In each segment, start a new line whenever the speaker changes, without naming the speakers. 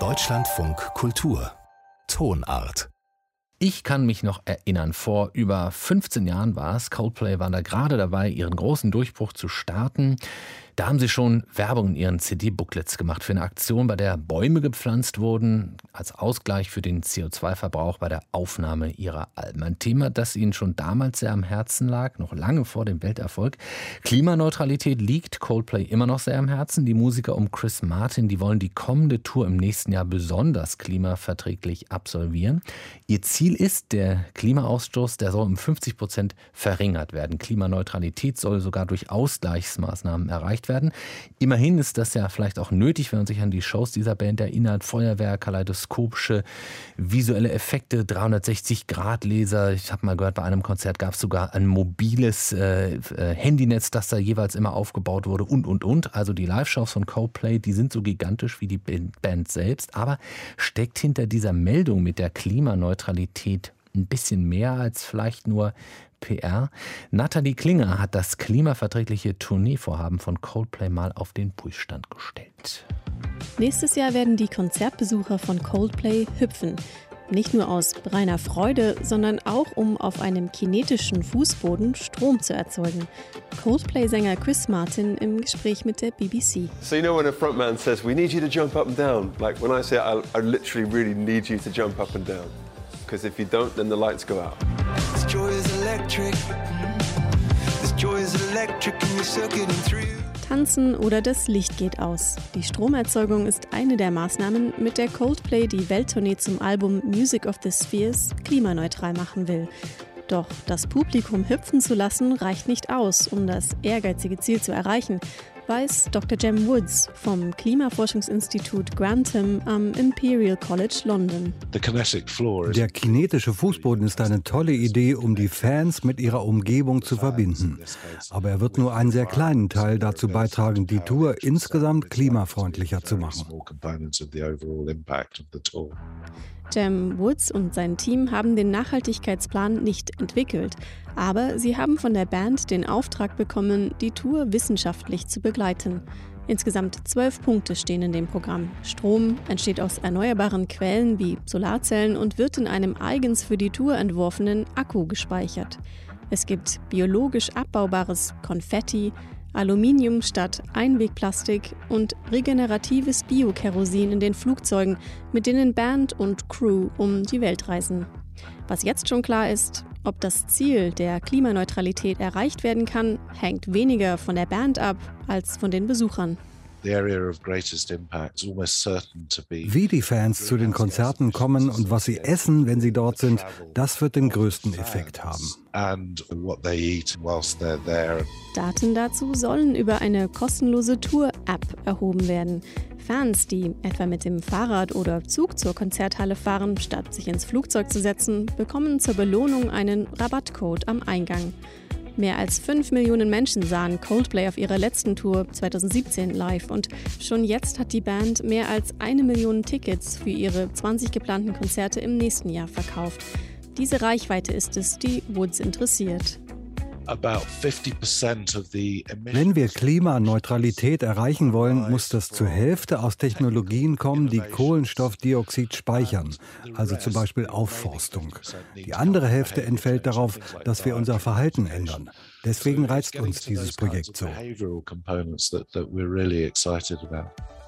Deutschlandfunk Kultur. Tonart.
Ich kann mich noch erinnern, vor über 15 Jahren war es, Coldplay war da gerade dabei, ihren großen Durchbruch zu starten. Da haben sie schon Werbung in ihren CD-Booklets gemacht für eine Aktion, bei der Bäume gepflanzt wurden, als Ausgleich für den CO2-Verbrauch bei der Aufnahme ihrer Alben. Ein Thema, das ihnen schon damals sehr am Herzen lag, noch lange vor dem Welterfolg. Klimaneutralität liegt Coldplay immer noch sehr am Herzen. Die Musiker um Chris Martin, die wollen die kommende Tour im nächsten Jahr besonders klimaverträglich absolvieren. Ihr Ziel ist, der Klimaausstoß, der soll um 50 Prozent verringert werden. Klimaneutralität soll sogar durch Ausgleichsmaßnahmen erreicht gezeigt werden. Immerhin ist das ja vielleicht auch nötig, wenn man sich an die Shows dieser Band erinnert. Feuerwehr, kaleidoskopische, visuelle Effekte, 360-Grad-Laser. Ich habe mal gehört, bei einem Konzert gab es sogar ein mobiles äh, äh, Handynetz, das da jeweils immer aufgebaut wurde und, und, und. Also die Live-Shows von Coldplay, die sind so gigantisch wie die Band selbst. Aber steckt hinter dieser Meldung mit der Klimaneutralität ein bisschen mehr als vielleicht nur PR. Nathalie Klinger hat das klimaverträgliche Tourneevorhaben von Coldplay mal auf den Prüfstand gestellt.
Nächstes Jahr werden die Konzertbesucher von Coldplay hüpfen. Nicht nur aus reiner Freude, sondern auch um auf einem kinetischen Fußboden Strom zu erzeugen. Coldplay-Sänger Chris Martin im Gespräch mit der BBC.
So you know when a frontman says, we need you to jump up and down. Like when I say, I, I literally really need you to jump up and down. Because if you don't, then the lights go out. This joy is electric.
This joy is electric and we're circuiting through. Tanzen oder das Licht geht aus. Die Stromerzeugung ist eine der Maßnahmen, mit der Coldplay die Welttournee zum Album Music of the Spheres klimaneutral machen will. Doch das Publikum hüpfen zu lassen reicht nicht aus, um das ehrgeizige Ziel zu erreichen weiß Dr. Jem Woods vom Klimaforschungsinstitut Grantham am Imperial College London.
Der kinetische Fußboden ist eine tolle Idee, um die Fans mit ihrer Umgebung zu verbinden. Aber er wird nur einen sehr kleinen Teil dazu beitragen, die Tour insgesamt klimafreundlicher zu machen.
Jem Woods und sein Team haben den Nachhaltigkeitsplan nicht entwickelt, aber sie haben von der Band den Auftrag bekommen, die Tour wissenschaftlich zu begleiten. Insgesamt zwölf Punkte stehen in dem Programm. Strom entsteht aus erneuerbaren Quellen wie Solarzellen und wird in einem eigens für die Tour entworfenen Akku gespeichert. Es gibt biologisch abbaubares Konfetti, Aluminium statt Einwegplastik und regeneratives Biokerosin in den Flugzeugen, mit denen Band und Crew um die Welt reisen. Was jetzt schon klar ist, ob das Ziel der Klimaneutralität erreicht werden kann, hängt weniger von der Band ab als von den Besuchern.
Wie die Fans zu den Konzerten kommen und was sie essen, wenn sie dort sind, das wird den größten Effekt haben.
Daten dazu sollen über eine kostenlose Tour-App erhoben werden. Fans, die etwa mit dem Fahrrad oder Zug zur Konzerthalle fahren, statt sich ins Flugzeug zu setzen, bekommen zur Belohnung einen Rabattcode am Eingang. Mehr als 5 Millionen Menschen sahen Coldplay auf ihrer letzten Tour 2017 live und schon jetzt hat die Band mehr als eine Million Tickets für ihre 20 geplanten Konzerte im nächsten Jahr verkauft. Diese Reichweite ist es, die Woods interessiert.
Wenn wir Klimaneutralität erreichen wollen, muss das zur Hälfte aus Technologien kommen, die Kohlenstoffdioxid speichern, also zum Beispiel Aufforstung. Die andere Hälfte entfällt darauf, dass wir unser Verhalten ändern. Deswegen reizt uns dieses Projekt so.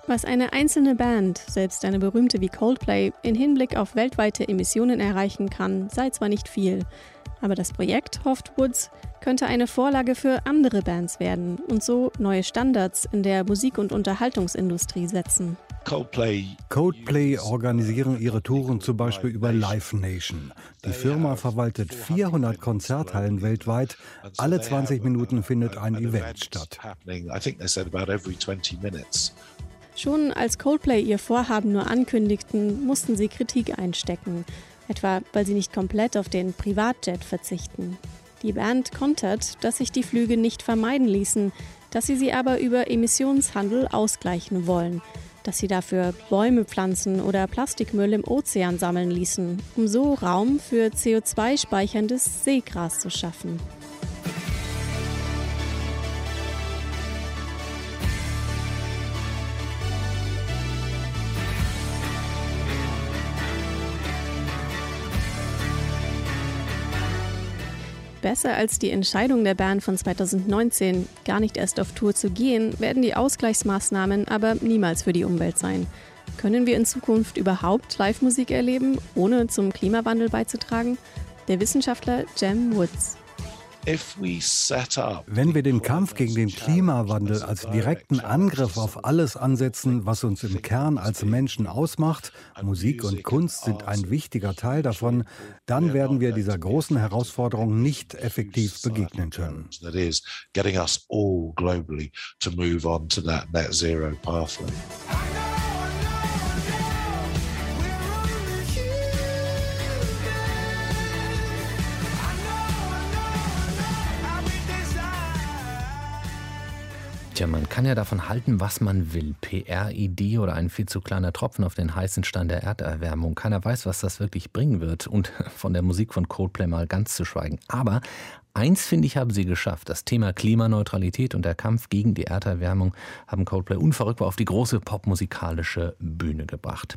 Was eine einzelne Band, selbst eine berühmte wie Coldplay, in Hinblick auf weltweite Emissionen erreichen kann, sei zwar nicht viel. Aber das Projekt, hofft Woods, könnte eine Vorlage für andere Bands werden und so neue Standards in der Musik- und Unterhaltungsindustrie setzen.
Coldplay. Coldplay organisieren ihre Touren zum Beispiel über Live Nation. Die Firma verwaltet 400 Konzerthallen weltweit. Alle 20 Minuten findet ein Event statt.
Schon als Coldplay ihr Vorhaben nur ankündigten, mussten sie Kritik einstecken etwa weil sie nicht komplett auf den Privatjet verzichten. Die Band kontert, dass sich die Flüge nicht vermeiden ließen, dass sie sie aber über Emissionshandel ausgleichen wollen, dass sie dafür Bäume pflanzen oder Plastikmüll im Ozean sammeln ließen, um so Raum für CO2-speicherndes Seegras zu schaffen. Besser als die Entscheidung der Band von 2019, gar nicht erst auf Tour zu gehen, werden die Ausgleichsmaßnahmen aber niemals für die Umwelt sein. Können wir in Zukunft überhaupt Live-Musik erleben, ohne zum Klimawandel beizutragen? Der Wissenschaftler Jem Woods.
Wenn wir den Kampf gegen den Klimawandel als direkten Angriff auf alles ansetzen, was uns im Kern als Menschen ausmacht, Musik und Kunst sind ein wichtiger Teil davon, dann werden wir dieser großen Herausforderung nicht effektiv begegnen können.
Tja, man kann ja davon halten, was man will. PR-Idee oder ein viel zu kleiner Tropfen auf den heißen Stand der Erderwärmung. Keiner weiß, was das wirklich bringen wird. Und von der Musik von Coldplay mal ganz zu schweigen. Aber Eins finde ich, haben sie geschafft. Das Thema Klimaneutralität und der Kampf gegen die Erderwärmung haben Coldplay unverrückbar auf die große popmusikalische Bühne gebracht.